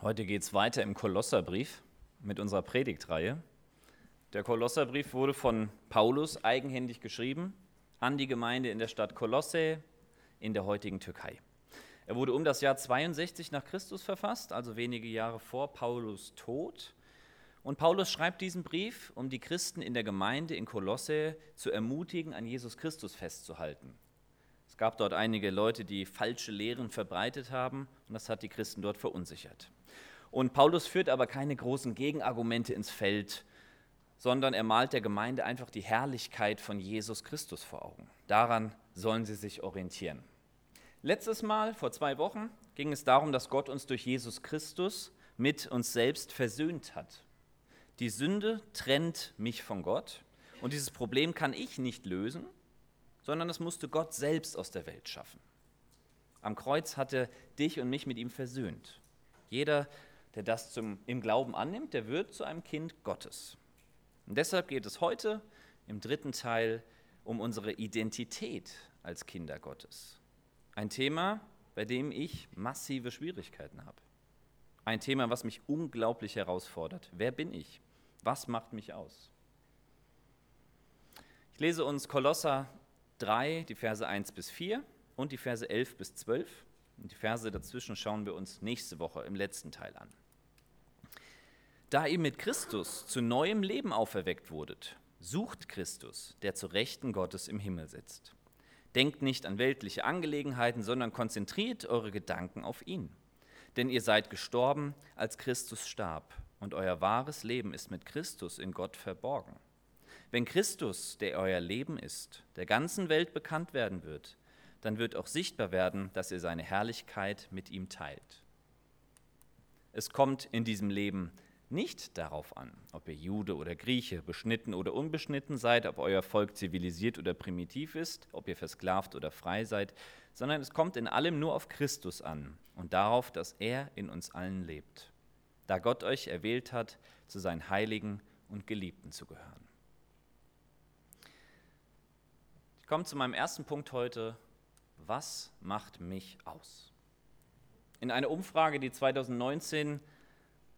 Heute geht es weiter im Kolosserbrief mit unserer Predigtreihe. Der Kolosserbrief wurde von Paulus eigenhändig geschrieben an die Gemeinde in der Stadt Kolosse in der heutigen Türkei. Er wurde um das Jahr 62 nach Christus verfasst, also wenige Jahre vor Paulus Tod. Und Paulus schreibt diesen Brief, um die Christen in der Gemeinde in Kolosse zu ermutigen, an Jesus Christus festzuhalten. Gab dort einige Leute, die falsche Lehren verbreitet haben, und das hat die Christen dort verunsichert. Und Paulus führt aber keine großen Gegenargumente ins Feld, sondern er malt der Gemeinde einfach die Herrlichkeit von Jesus Christus vor Augen. Daran sollen sie sich orientieren. Letztes Mal, vor zwei Wochen, ging es darum, dass Gott uns durch Jesus Christus mit uns selbst versöhnt hat. Die Sünde trennt mich von Gott und dieses Problem kann ich nicht lösen, sondern es musste Gott selbst aus der Welt schaffen. Am Kreuz hat er dich und mich mit ihm versöhnt. Jeder, der das zum, im Glauben annimmt, der wird zu einem Kind Gottes. Und deshalb geht es heute im dritten Teil um unsere Identität als Kinder Gottes. Ein Thema, bei dem ich massive Schwierigkeiten habe. Ein Thema, was mich unglaublich herausfordert. Wer bin ich? Was macht mich aus? Ich lese uns Kolosser 3, die Verse 1 bis 4 und die Verse 11 bis 12. Und die Verse dazwischen schauen wir uns nächste Woche im letzten Teil an. Da ihr mit Christus zu neuem Leben auferweckt wurdet, sucht Christus, der zu Rechten Gottes im Himmel sitzt. Denkt nicht an weltliche Angelegenheiten, sondern konzentriert eure Gedanken auf ihn. Denn ihr seid gestorben, als Christus starb, und euer wahres Leben ist mit Christus in Gott verborgen. Wenn Christus, der euer Leben ist, der ganzen Welt bekannt werden wird, dann wird auch sichtbar werden, dass ihr seine Herrlichkeit mit ihm teilt. Es kommt in diesem Leben nicht darauf an, ob ihr Jude oder Grieche, beschnitten oder unbeschnitten seid, ob euer Volk zivilisiert oder primitiv ist, ob ihr versklavt oder frei seid, sondern es kommt in allem nur auf Christus an und darauf, dass er in uns allen lebt, da Gott euch erwählt hat, zu seinen Heiligen und Geliebten zu gehören. Ich komme zu meinem ersten Punkt heute. Was macht mich aus? In einer Umfrage, die 2019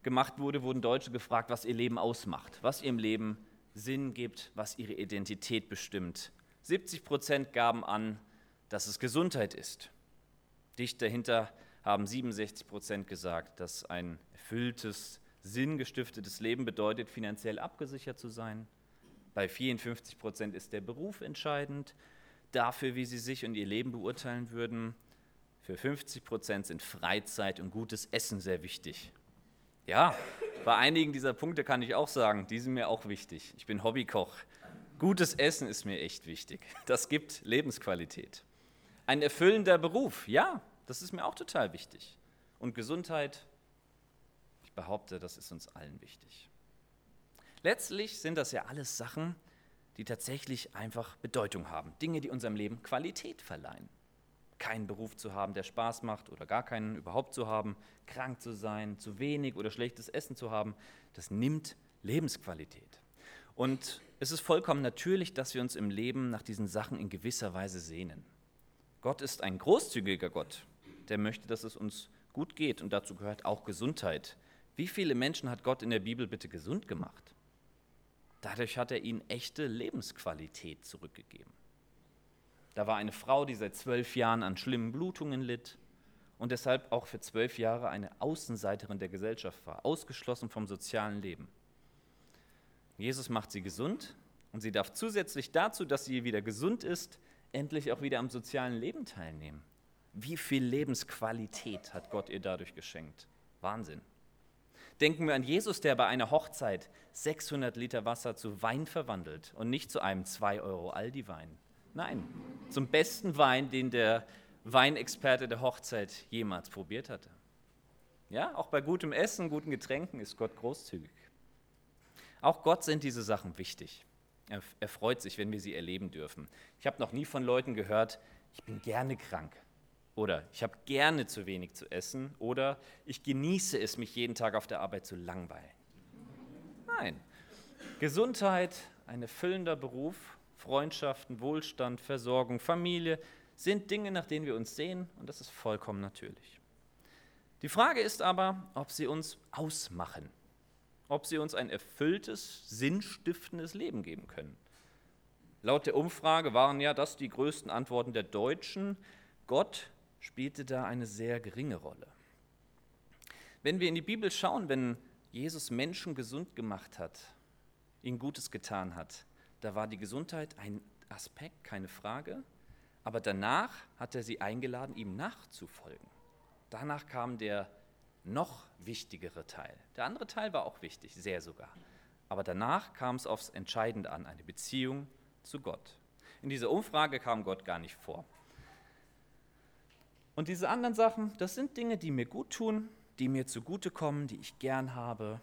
gemacht wurde, wurden Deutsche gefragt, was ihr Leben ausmacht, was ihrem Leben Sinn gibt, was ihre Identität bestimmt. 70 Prozent gaben an, dass es Gesundheit ist. Dicht dahinter haben 67 Prozent gesagt, dass ein erfülltes, sinngestiftetes Leben bedeutet, finanziell abgesichert zu sein. Bei 54 Prozent ist der Beruf entscheidend dafür, wie sie sich und ihr Leben beurteilen würden. Für 50 Prozent sind Freizeit und gutes Essen sehr wichtig. Ja, bei einigen dieser Punkte kann ich auch sagen, die sind mir auch wichtig. Ich bin Hobbykoch. Gutes Essen ist mir echt wichtig. Das gibt Lebensqualität. Ein erfüllender Beruf, ja, das ist mir auch total wichtig. Und Gesundheit, ich behaupte, das ist uns allen wichtig. Letztlich sind das ja alles Sachen, die tatsächlich einfach Bedeutung haben. Dinge, die unserem Leben Qualität verleihen keinen Beruf zu haben, der Spaß macht oder gar keinen überhaupt zu haben, krank zu sein, zu wenig oder schlechtes Essen zu haben, das nimmt Lebensqualität. Und es ist vollkommen natürlich, dass wir uns im Leben nach diesen Sachen in gewisser Weise sehnen. Gott ist ein großzügiger Gott, der möchte, dass es uns gut geht und dazu gehört auch Gesundheit. Wie viele Menschen hat Gott in der Bibel bitte gesund gemacht? Dadurch hat er ihnen echte Lebensqualität zurückgegeben. Da war eine Frau, die seit zwölf Jahren an schlimmen Blutungen litt und deshalb auch für zwölf Jahre eine Außenseiterin der Gesellschaft war, ausgeschlossen vom sozialen Leben. Jesus macht sie gesund und sie darf zusätzlich dazu, dass sie wieder gesund ist, endlich auch wieder am sozialen Leben teilnehmen. Wie viel Lebensqualität hat Gott ihr dadurch geschenkt? Wahnsinn. Denken wir an Jesus, der bei einer Hochzeit 600 Liter Wasser zu Wein verwandelt und nicht zu einem 2 Euro Aldi-Wein. Nein, zum besten Wein, den der Weinexperte der Hochzeit jemals probiert hatte. Ja, auch bei gutem Essen, guten Getränken ist Gott großzügig. Auch Gott sind diese Sachen wichtig. Er, er freut sich, wenn wir sie erleben dürfen. Ich habe noch nie von Leuten gehört, ich bin gerne krank oder ich habe gerne zu wenig zu essen oder ich genieße es, mich jeden Tag auf der Arbeit zu langweilen. Nein, Gesundheit, ein erfüllender Beruf Freundschaften, Wohlstand, Versorgung, Familie sind Dinge, nach denen wir uns sehen und das ist vollkommen natürlich. Die Frage ist aber, ob sie uns ausmachen, ob sie uns ein erfülltes, sinnstiftendes Leben geben können. Laut der Umfrage waren ja das die größten Antworten der Deutschen. Gott spielte da eine sehr geringe Rolle. Wenn wir in die Bibel schauen, wenn Jesus Menschen gesund gemacht hat, ihnen Gutes getan hat, da war die Gesundheit ein Aspekt, keine Frage, aber danach hat er sie eingeladen, ihm nachzufolgen. Danach kam der noch wichtigere Teil. Der andere Teil war auch wichtig, sehr sogar. Aber danach kam es aufs Entscheidende an, eine Beziehung zu Gott. In dieser Umfrage kam Gott gar nicht vor. Und diese anderen Sachen, das sind Dinge, die mir gut tun, die mir zugutekommen, die ich gern habe.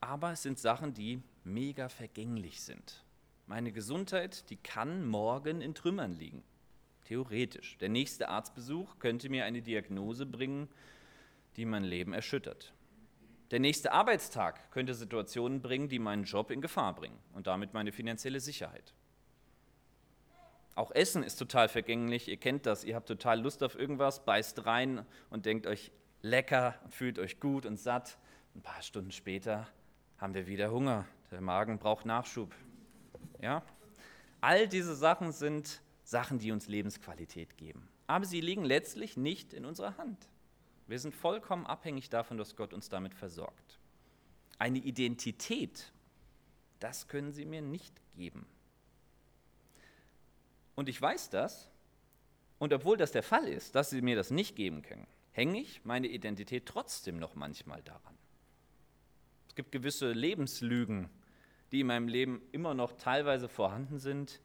Aber es sind Sachen, die mega vergänglich sind. Meine Gesundheit, die kann morgen in Trümmern liegen. Theoretisch. Der nächste Arztbesuch könnte mir eine Diagnose bringen, die mein Leben erschüttert. Der nächste Arbeitstag könnte Situationen bringen, die meinen Job in Gefahr bringen und damit meine finanzielle Sicherheit. Auch Essen ist total vergänglich, ihr kennt das, ihr habt total Lust auf irgendwas, beißt rein und denkt euch lecker, fühlt euch gut und satt. Ein paar Stunden später haben wir wieder Hunger, der Magen braucht Nachschub. Ja? All diese Sachen sind Sachen, die uns Lebensqualität geben. Aber sie liegen letztlich nicht in unserer Hand. Wir sind vollkommen abhängig davon, dass Gott uns damit versorgt. Eine Identität, das können sie mir nicht geben. Und ich weiß das. Und obwohl das der Fall ist, dass sie mir das nicht geben können, hänge ich meine Identität trotzdem noch manchmal daran. Es gibt gewisse Lebenslügen, die in meinem Leben immer noch teilweise vorhanden sind,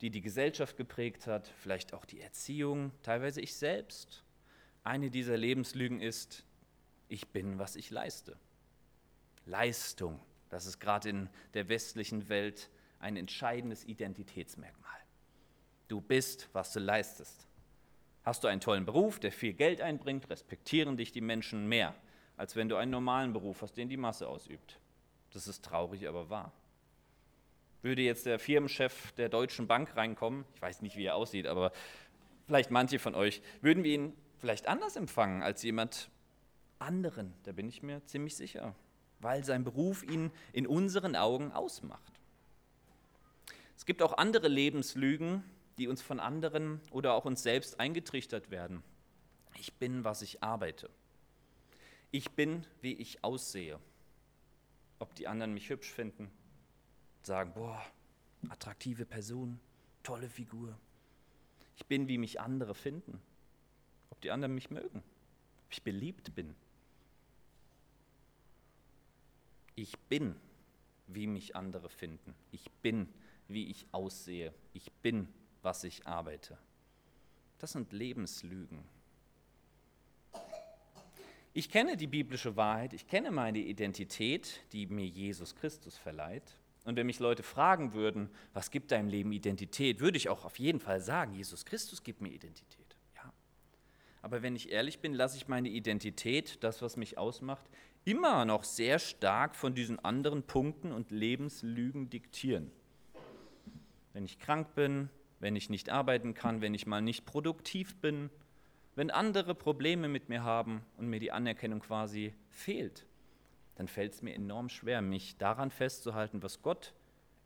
die die Gesellschaft geprägt hat, vielleicht auch die Erziehung, teilweise ich selbst. Eine dieser Lebenslügen ist, ich bin, was ich leiste. Leistung, das ist gerade in der westlichen Welt ein entscheidendes Identitätsmerkmal. Du bist, was du leistest. Hast du einen tollen Beruf, der viel Geld einbringt, respektieren dich die Menschen mehr, als wenn du einen normalen Beruf hast, den die Masse ausübt. Das ist traurig, aber wahr. Würde jetzt der Firmenchef der Deutschen Bank reinkommen, ich weiß nicht, wie er aussieht, aber vielleicht manche von euch, würden wir ihn vielleicht anders empfangen als jemand anderen, da bin ich mir ziemlich sicher, weil sein Beruf ihn in unseren Augen ausmacht. Es gibt auch andere Lebenslügen, die uns von anderen oder auch uns selbst eingetrichtert werden. Ich bin, was ich arbeite. Ich bin, wie ich aussehe. Ob die anderen mich hübsch finden, sagen, boah, attraktive Person, tolle Figur. Ich bin, wie mich andere finden. Ob die anderen mich mögen, ob ich beliebt bin. Ich bin, wie mich andere finden. Ich bin, wie ich aussehe. Ich bin, was ich arbeite. Das sind Lebenslügen. Ich kenne die biblische Wahrheit, ich kenne meine Identität, die mir Jesus Christus verleiht. Und wenn mich Leute fragen würden, was gibt deinem Leben Identität, würde ich auch auf jeden Fall sagen, Jesus Christus gibt mir Identität. Ja. Aber wenn ich ehrlich bin, lasse ich meine Identität, das, was mich ausmacht, immer noch sehr stark von diesen anderen Punkten und Lebenslügen diktieren. Wenn ich krank bin, wenn ich nicht arbeiten kann, wenn ich mal nicht produktiv bin, wenn andere Probleme mit mir haben und mir die Anerkennung quasi fehlt, dann fällt es mir enorm schwer, mich daran festzuhalten, was Gott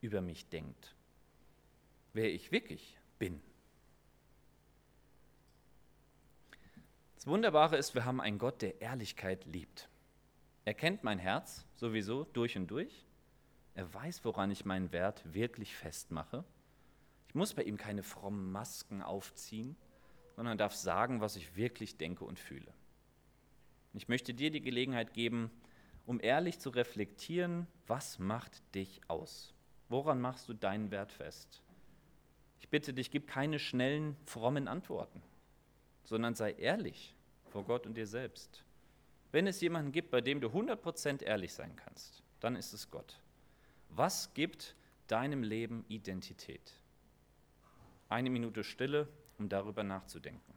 über mich denkt, wer ich wirklich bin. Das Wunderbare ist, wir haben einen Gott, der Ehrlichkeit liebt. Er kennt mein Herz sowieso durch und durch. Er weiß, woran ich meinen Wert wirklich festmache. Ich muss bei ihm keine frommen Masken aufziehen, sondern darf sagen, was ich wirklich denke und fühle. Ich möchte dir die Gelegenheit geben, um ehrlich zu reflektieren, was macht dich aus? Woran machst du deinen Wert fest? Ich bitte dich, gib keine schnellen, frommen Antworten, sondern sei ehrlich vor Gott und dir selbst. Wenn es jemanden gibt, bei dem du 100% ehrlich sein kannst, dann ist es Gott. Was gibt deinem Leben Identität? Eine Minute Stille, um darüber nachzudenken.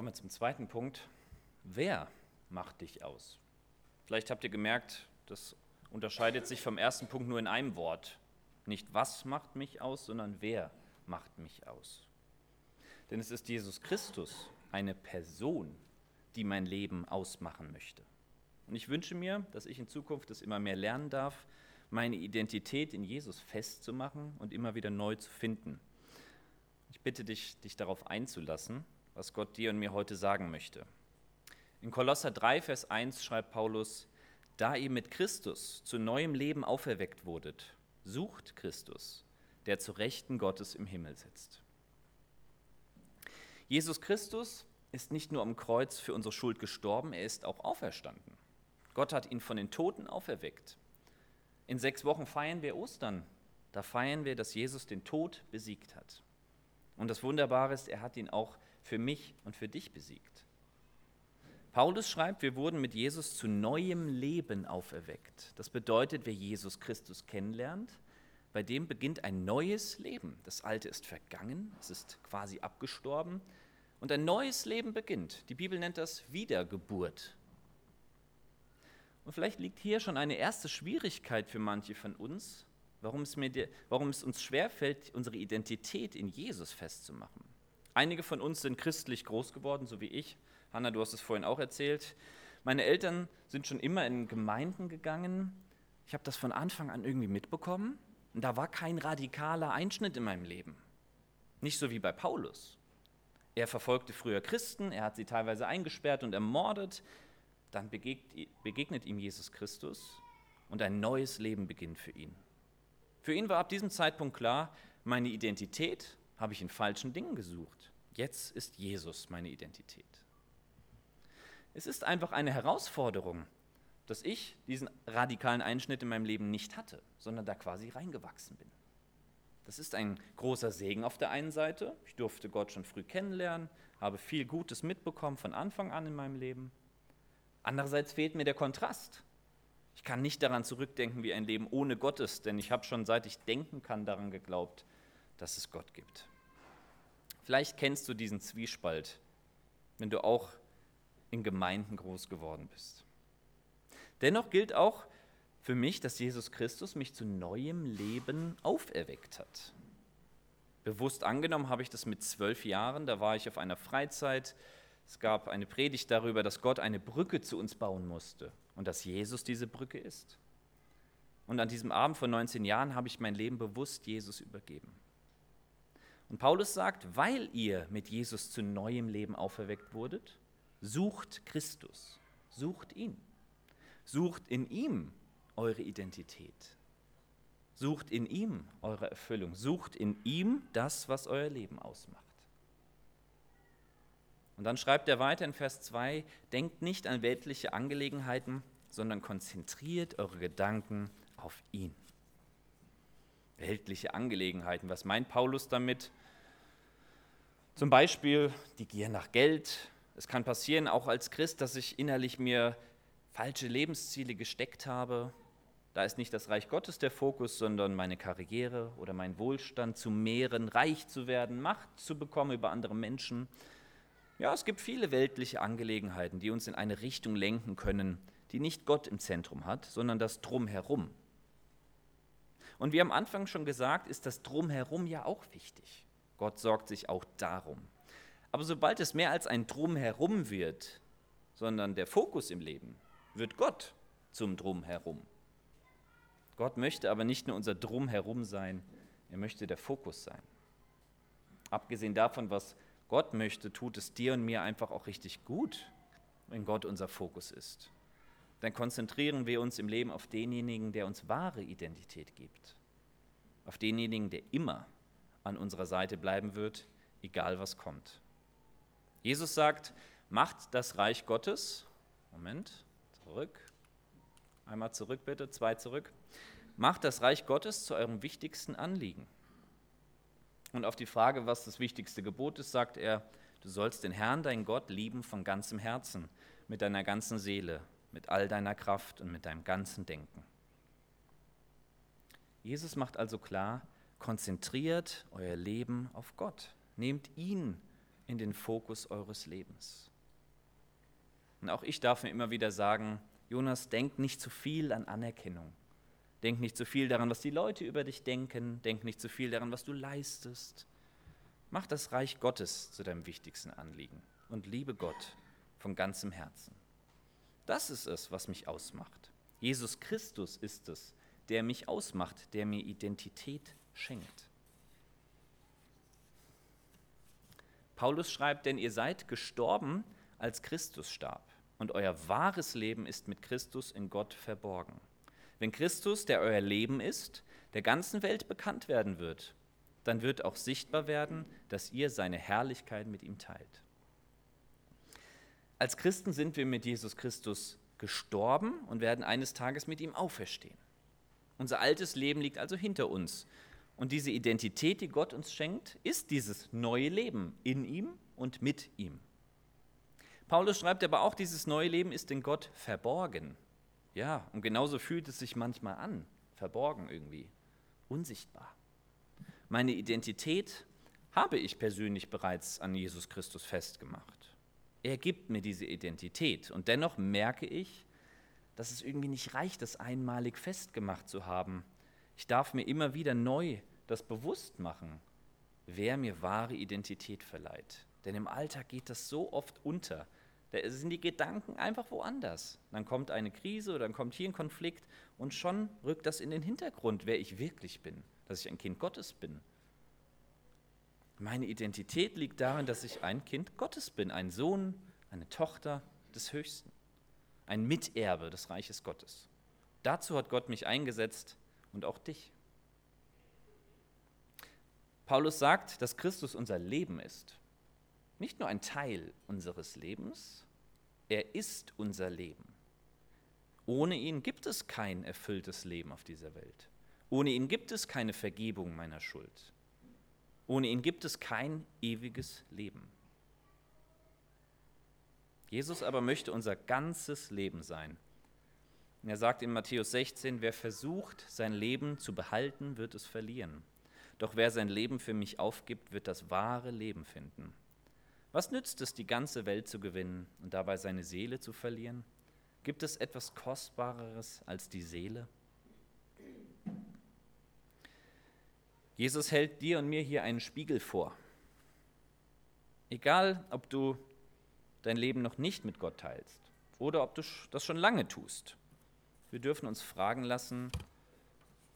Kommen wir zum zweiten Punkt. Wer macht dich aus? Vielleicht habt ihr gemerkt, das unterscheidet sich vom ersten Punkt nur in einem Wort. Nicht was macht mich aus, sondern wer macht mich aus. Denn es ist Jesus Christus, eine Person, die mein Leben ausmachen möchte. Und ich wünsche mir, dass ich in Zukunft das immer mehr lernen darf, meine Identität in Jesus festzumachen und immer wieder neu zu finden. Ich bitte dich, dich darauf einzulassen, was Gott dir und mir heute sagen möchte. In Kolosser 3, Vers 1 schreibt Paulus, da ihr mit Christus zu neuem Leben auferweckt wurdet, sucht Christus, der zu Rechten Gottes im Himmel sitzt. Jesus Christus ist nicht nur am Kreuz für unsere Schuld gestorben, er ist auch auferstanden. Gott hat ihn von den Toten auferweckt. In sechs Wochen feiern wir Ostern. Da feiern wir, dass Jesus den Tod besiegt hat. Und das Wunderbare ist, er hat ihn auch für mich und für dich besiegt. Paulus schreibt, wir wurden mit Jesus zu neuem Leben auferweckt. Das bedeutet, wer Jesus Christus kennenlernt, bei dem beginnt ein neues Leben. Das alte ist vergangen, es ist quasi abgestorben und ein neues Leben beginnt. Die Bibel nennt das Wiedergeburt. Und vielleicht liegt hier schon eine erste Schwierigkeit für manche von uns, warum es, mir, warum es uns schwerfällt, unsere Identität in Jesus festzumachen. Einige von uns sind christlich groß geworden, so wie ich. Hanna, du hast es vorhin auch erzählt. Meine Eltern sind schon immer in Gemeinden gegangen. Ich habe das von Anfang an irgendwie mitbekommen. Und da war kein radikaler Einschnitt in meinem Leben. Nicht so wie bei Paulus. Er verfolgte früher Christen, er hat sie teilweise eingesperrt und ermordet, dann begegnet ihm Jesus Christus und ein neues Leben beginnt für ihn. Für ihn war ab diesem Zeitpunkt klar, meine Identität habe ich in falschen Dingen gesucht. Jetzt ist Jesus meine Identität. Es ist einfach eine Herausforderung, dass ich diesen radikalen Einschnitt in meinem Leben nicht hatte, sondern da quasi reingewachsen bin. Das ist ein großer Segen auf der einen Seite. Ich durfte Gott schon früh kennenlernen, habe viel Gutes mitbekommen von Anfang an in meinem Leben. Andererseits fehlt mir der Kontrast. Ich kann nicht daran zurückdenken, wie ein Leben ohne Gott ist, denn ich habe schon seit ich denken kann daran geglaubt, dass es Gott gibt. Vielleicht kennst du diesen Zwiespalt, wenn du auch in Gemeinden groß geworden bist. Dennoch gilt auch für mich, dass Jesus Christus mich zu neuem Leben auferweckt hat. Bewusst angenommen habe ich das mit zwölf Jahren, da war ich auf einer Freizeit, es gab eine Predigt darüber, dass Gott eine Brücke zu uns bauen musste und dass Jesus diese Brücke ist. Und an diesem Abend vor 19 Jahren habe ich mein Leben bewusst Jesus übergeben. Und Paulus sagt, weil ihr mit Jesus zu neuem Leben auferweckt wurdet, sucht Christus, sucht ihn, sucht in ihm eure Identität, sucht in ihm eure Erfüllung, sucht in ihm das, was euer Leben ausmacht. Und dann schreibt er weiter in Vers 2, denkt nicht an weltliche Angelegenheiten, sondern konzentriert eure Gedanken auf ihn. Weltliche Angelegenheiten, was meint Paulus damit? Zum Beispiel die Gier nach Geld. Es kann passieren, auch als Christ, dass ich innerlich mir falsche Lebensziele gesteckt habe. Da ist nicht das Reich Gottes der Fokus, sondern meine Karriere oder mein Wohlstand zu mehren, reich zu werden, Macht zu bekommen über andere Menschen. Ja, es gibt viele weltliche Angelegenheiten, die uns in eine Richtung lenken können, die nicht Gott im Zentrum hat, sondern das Drumherum. Und wie am Anfang schon gesagt, ist das Drumherum ja auch wichtig. Gott sorgt sich auch darum. Aber sobald es mehr als ein Drumherum wird, sondern der Fokus im Leben, wird Gott zum Drumherum. Gott möchte aber nicht nur unser Drumherum sein, er möchte der Fokus sein. Abgesehen davon, was Gott möchte, tut es dir und mir einfach auch richtig gut, wenn Gott unser Fokus ist. Dann konzentrieren wir uns im Leben auf denjenigen, der uns wahre Identität gibt. Auf denjenigen, der immer an unserer Seite bleiben wird, egal was kommt. Jesus sagt, macht das Reich Gottes, Moment, zurück, einmal zurück bitte, zwei zurück, macht das Reich Gottes zu eurem wichtigsten Anliegen. Und auf die Frage, was das wichtigste Gebot ist, sagt er, du sollst den Herrn, dein Gott, lieben von ganzem Herzen, mit deiner ganzen Seele, mit all deiner Kraft und mit deinem ganzen Denken. Jesus macht also klar, konzentriert euer Leben auf Gott. Nehmt ihn in den Fokus eures Lebens. Und auch ich darf mir immer wieder sagen, Jonas, denk nicht zu viel an Anerkennung. Denk nicht zu viel daran, was die Leute über dich denken. Denk nicht zu viel daran, was du leistest. Mach das Reich Gottes zu deinem wichtigsten Anliegen und liebe Gott von ganzem Herzen. Das ist es, was mich ausmacht. Jesus Christus ist es, der mich ausmacht, der mir Identität schenkt. Paulus schreibt, denn ihr seid gestorben, als Christus starb, und euer wahres Leben ist mit Christus in Gott verborgen. Wenn Christus, der euer Leben ist, der ganzen Welt bekannt werden wird, dann wird auch sichtbar werden, dass ihr seine Herrlichkeit mit ihm teilt. Als Christen sind wir mit Jesus Christus gestorben und werden eines Tages mit ihm auferstehen. Unser altes Leben liegt also hinter uns. Und diese Identität, die Gott uns schenkt, ist dieses neue Leben in ihm und mit ihm. Paulus schreibt aber auch, dieses neue Leben ist in Gott verborgen. Ja, und genauso fühlt es sich manchmal an, verborgen irgendwie, unsichtbar. Meine Identität habe ich persönlich bereits an Jesus Christus festgemacht. Er gibt mir diese Identität und dennoch merke ich, dass es irgendwie nicht reicht, das einmalig festgemacht zu haben. Ich darf mir immer wieder neu das bewusst machen, wer mir wahre Identität verleiht. Denn im Alltag geht das so oft unter. Da sind die Gedanken einfach woanders. Dann kommt eine Krise oder dann kommt hier ein Konflikt und schon rückt das in den Hintergrund, wer ich wirklich bin, dass ich ein Kind Gottes bin. Meine Identität liegt darin, dass ich ein Kind Gottes bin, ein Sohn, eine Tochter des Höchsten, ein Miterbe des Reiches Gottes. Dazu hat Gott mich eingesetzt und auch dich. Paulus sagt, dass Christus unser Leben ist nicht nur ein Teil unseres Lebens, er ist unser Leben. Ohne ihn gibt es kein erfülltes Leben auf dieser Welt. Ohne ihn gibt es keine Vergebung meiner Schuld. Ohne ihn gibt es kein ewiges Leben. Jesus aber möchte unser ganzes Leben sein. er sagt in Matthäus 16, wer versucht, sein Leben zu behalten, wird es verlieren. Doch wer sein Leben für mich aufgibt, wird das wahre Leben finden. Was nützt es, die ganze Welt zu gewinnen und dabei seine Seele zu verlieren? Gibt es etwas Kostbareres als die Seele? Jesus hält dir und mir hier einen Spiegel vor. Egal, ob du dein Leben noch nicht mit Gott teilst oder ob du das schon lange tust, wir dürfen uns fragen lassen,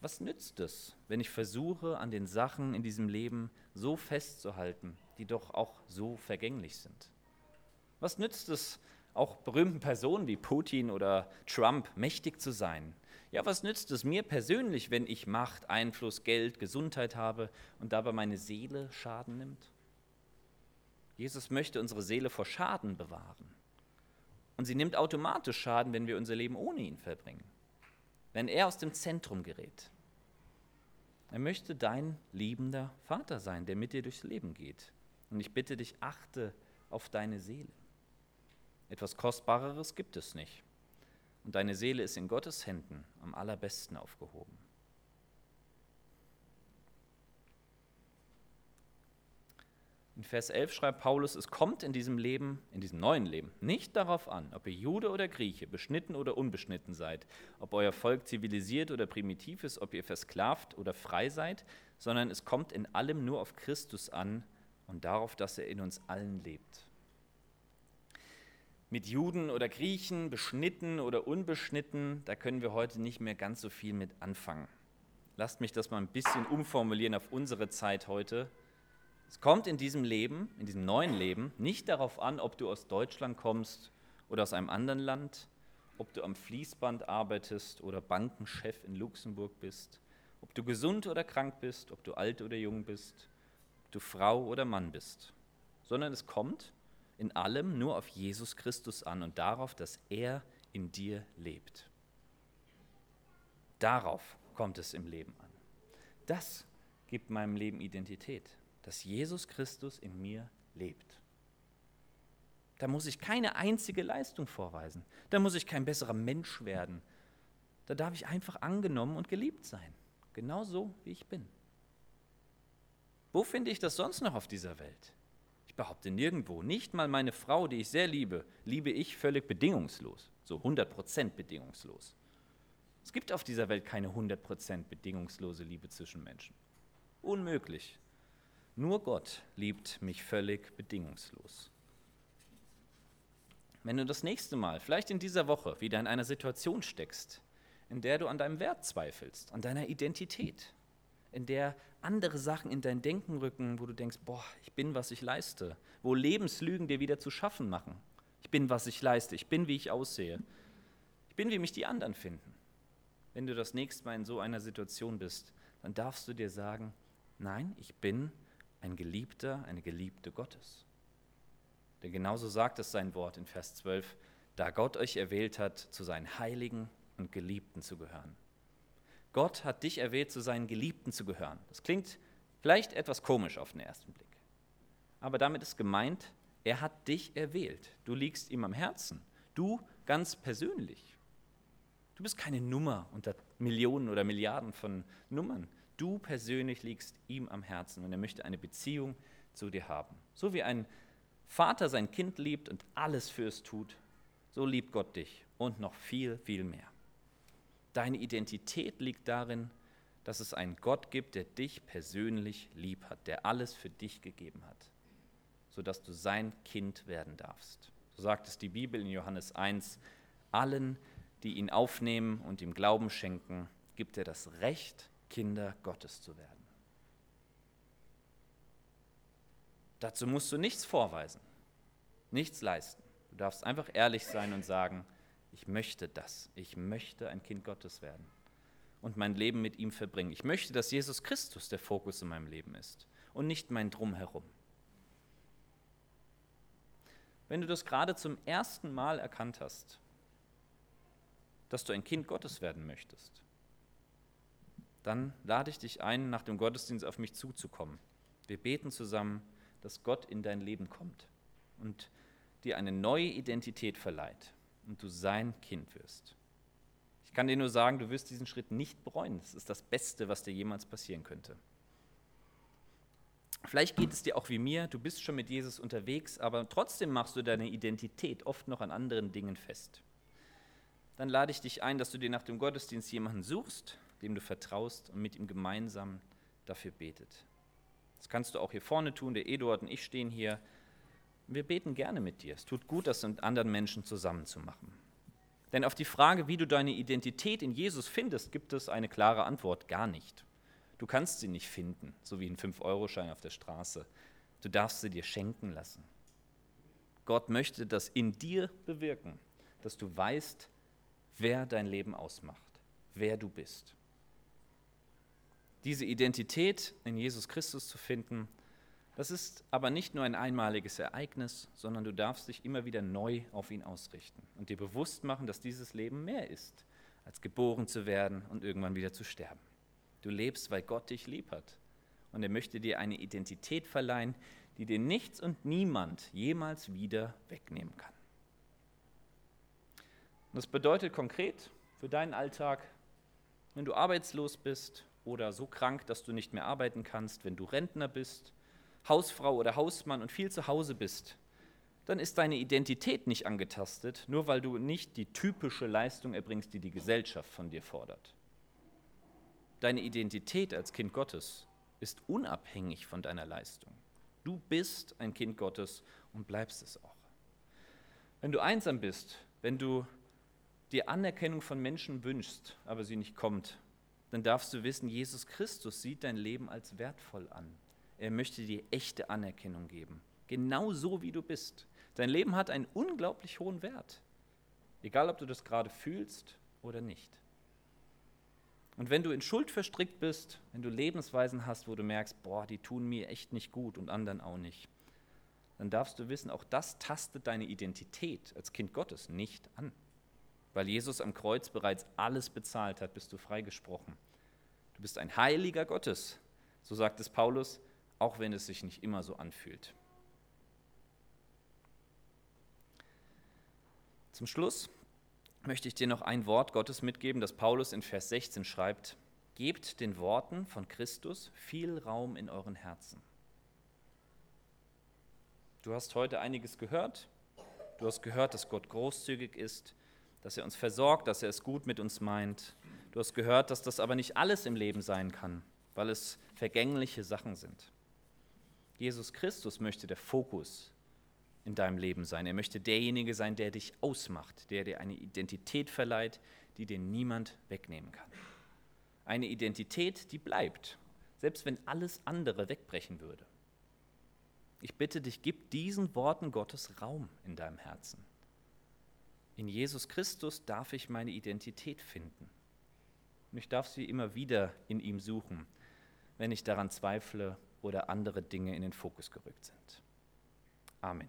was nützt es, wenn ich versuche, an den Sachen in diesem Leben so festzuhalten, die doch auch so vergänglich sind? Was nützt es, auch berühmten Personen wie Putin oder Trump mächtig zu sein? Ja, was nützt es mir persönlich, wenn ich Macht, Einfluss, Geld, Gesundheit habe und dabei meine Seele Schaden nimmt? Jesus möchte unsere Seele vor Schaden bewahren. Und sie nimmt automatisch Schaden, wenn wir unser Leben ohne ihn verbringen. Wenn er aus dem Zentrum gerät. Er möchte dein liebender Vater sein, der mit dir durchs Leben geht. Und ich bitte dich, achte auf deine Seele. Etwas Kostbareres gibt es nicht. Und deine Seele ist in Gottes Händen am allerbesten aufgehoben. In Vers 11 schreibt Paulus, es kommt in diesem Leben, in diesem neuen Leben, nicht darauf an, ob ihr Jude oder Grieche, beschnitten oder unbeschnitten seid, ob euer Volk zivilisiert oder primitiv ist, ob ihr versklavt oder frei seid, sondern es kommt in allem nur auf Christus an und darauf, dass er in uns allen lebt. Mit Juden oder Griechen, beschnitten oder unbeschnitten, da können wir heute nicht mehr ganz so viel mit anfangen. Lasst mich das mal ein bisschen umformulieren auf unsere Zeit heute. Es kommt in diesem Leben, in diesem neuen Leben, nicht darauf an, ob du aus Deutschland kommst oder aus einem anderen Land, ob du am Fließband arbeitest oder Bankenchef in Luxemburg bist, ob du gesund oder krank bist, ob du alt oder jung bist, ob du Frau oder Mann bist, sondern es kommt in allem nur auf Jesus Christus an und darauf, dass er in dir lebt. Darauf kommt es im Leben an. Das gibt meinem Leben Identität dass Jesus Christus in mir lebt. Da muss ich keine einzige Leistung vorweisen. Da muss ich kein besserer Mensch werden. Da darf ich einfach angenommen und geliebt sein. Genauso wie ich bin. Wo finde ich das sonst noch auf dieser Welt? Ich behaupte nirgendwo, nicht mal meine Frau, die ich sehr liebe, liebe ich völlig bedingungslos, so 100% bedingungslos. Es gibt auf dieser Welt keine 100% bedingungslose Liebe zwischen Menschen. Unmöglich. Nur Gott liebt mich völlig bedingungslos. Wenn du das nächste Mal, vielleicht in dieser Woche, wieder in einer Situation steckst, in der du an deinem Wert zweifelst, an deiner Identität, in der andere Sachen in dein Denken rücken, wo du denkst, boah, ich bin, was ich leiste, wo Lebenslügen dir wieder zu schaffen machen. Ich bin, was ich leiste, ich bin, wie ich aussehe, ich bin, wie mich die anderen finden. Wenn du das nächste Mal in so einer Situation bist, dann darfst du dir sagen, nein, ich bin ein Geliebter, eine Geliebte Gottes. Denn genauso sagt es sein Wort in Vers 12, da Gott euch erwählt hat, zu seinen Heiligen und Geliebten zu gehören. Gott hat dich erwählt, zu seinen Geliebten zu gehören. Das klingt vielleicht etwas komisch auf den ersten Blick. Aber damit ist gemeint, er hat dich erwählt. Du liegst ihm am Herzen. Du ganz persönlich. Du bist keine Nummer unter Millionen oder Milliarden von Nummern. Du persönlich liegst ihm am Herzen und er möchte eine Beziehung zu dir haben. So wie ein Vater sein Kind liebt und alles für es tut, so liebt Gott dich und noch viel, viel mehr. Deine Identität liegt darin, dass es einen Gott gibt, der dich persönlich lieb hat, der alles für dich gegeben hat, sodass du sein Kind werden darfst. So sagt es die Bibel in Johannes 1, allen, die ihn aufnehmen und ihm Glauben schenken, gibt er das Recht, Kinder Gottes zu werden. Dazu musst du nichts vorweisen, nichts leisten. Du darfst einfach ehrlich sein und sagen, ich möchte das. Ich möchte ein Kind Gottes werden und mein Leben mit ihm verbringen. Ich möchte, dass Jesus Christus der Fokus in meinem Leben ist und nicht mein Drumherum. Wenn du das gerade zum ersten Mal erkannt hast, dass du ein Kind Gottes werden möchtest, dann lade ich dich ein, nach dem Gottesdienst auf mich zuzukommen. Wir beten zusammen, dass Gott in dein Leben kommt und dir eine neue Identität verleiht und du sein Kind wirst. Ich kann dir nur sagen, du wirst diesen Schritt nicht bereuen. Das ist das Beste, was dir jemals passieren könnte. Vielleicht geht es dir auch wie mir, du bist schon mit Jesus unterwegs, aber trotzdem machst du deine Identität oft noch an anderen Dingen fest. Dann lade ich dich ein, dass du dir nach dem Gottesdienst jemanden suchst, dem du vertraust und mit ihm gemeinsam dafür betet. Das kannst du auch hier vorne tun, der Eduard und ich stehen hier. Wir beten gerne mit dir. Es tut gut, das mit anderen Menschen zusammen zu machen. Denn auf die Frage, wie du deine Identität in Jesus findest, gibt es eine klare Antwort, gar nicht. Du kannst sie nicht finden, so wie ein 5-Euro-Schein auf der Straße. Du darfst sie dir schenken lassen. Gott möchte das in dir bewirken, dass du weißt, wer dein Leben ausmacht, wer du bist. Diese Identität in Jesus Christus zu finden, das ist aber nicht nur ein einmaliges Ereignis, sondern du darfst dich immer wieder neu auf ihn ausrichten und dir bewusst machen, dass dieses Leben mehr ist, als geboren zu werden und irgendwann wieder zu sterben. Du lebst, weil Gott dich lieb hat und er möchte dir eine Identität verleihen, die dir nichts und niemand jemals wieder wegnehmen kann. das bedeutet konkret für deinen Alltag, wenn du arbeitslos bist oder so krank, dass du nicht mehr arbeiten kannst, wenn du Rentner bist, Hausfrau oder Hausmann und viel zu Hause bist, dann ist deine Identität nicht angetastet, nur weil du nicht die typische Leistung erbringst, die die Gesellschaft von dir fordert. Deine Identität als Kind Gottes ist unabhängig von deiner Leistung. Du bist ein Kind Gottes und bleibst es auch. Wenn du einsam bist, wenn du die Anerkennung von Menschen wünschst, aber sie nicht kommt, dann darfst du wissen, Jesus Christus sieht dein Leben als wertvoll an. Er möchte dir echte Anerkennung geben. Genau so, wie du bist. Dein Leben hat einen unglaublich hohen Wert. Egal, ob du das gerade fühlst oder nicht. Und wenn du in Schuld verstrickt bist, wenn du Lebensweisen hast, wo du merkst, boah, die tun mir echt nicht gut und anderen auch nicht, dann darfst du wissen, auch das tastet deine Identität als Kind Gottes nicht an. Weil Jesus am Kreuz bereits alles bezahlt hat, bist du freigesprochen. Du bist ein Heiliger Gottes, so sagt es Paulus, auch wenn es sich nicht immer so anfühlt. Zum Schluss möchte ich dir noch ein Wort Gottes mitgeben, das Paulus in Vers 16 schreibt. Gebt den Worten von Christus viel Raum in euren Herzen. Du hast heute einiges gehört. Du hast gehört, dass Gott großzügig ist, dass er uns versorgt, dass er es gut mit uns meint. Du hast gehört, dass das aber nicht alles im Leben sein kann, weil es vergängliche Sachen sind. Jesus Christus möchte der Fokus in deinem Leben sein. Er möchte derjenige sein, der dich ausmacht, der dir eine Identität verleiht, die dir niemand wegnehmen kann. Eine Identität, die bleibt, selbst wenn alles andere wegbrechen würde. Ich bitte dich, gib diesen Worten Gottes Raum in deinem Herzen. In Jesus Christus darf ich meine Identität finden. Und ich darf sie immer wieder in ihm suchen, wenn ich daran zweifle oder andere Dinge in den Fokus gerückt sind. Amen.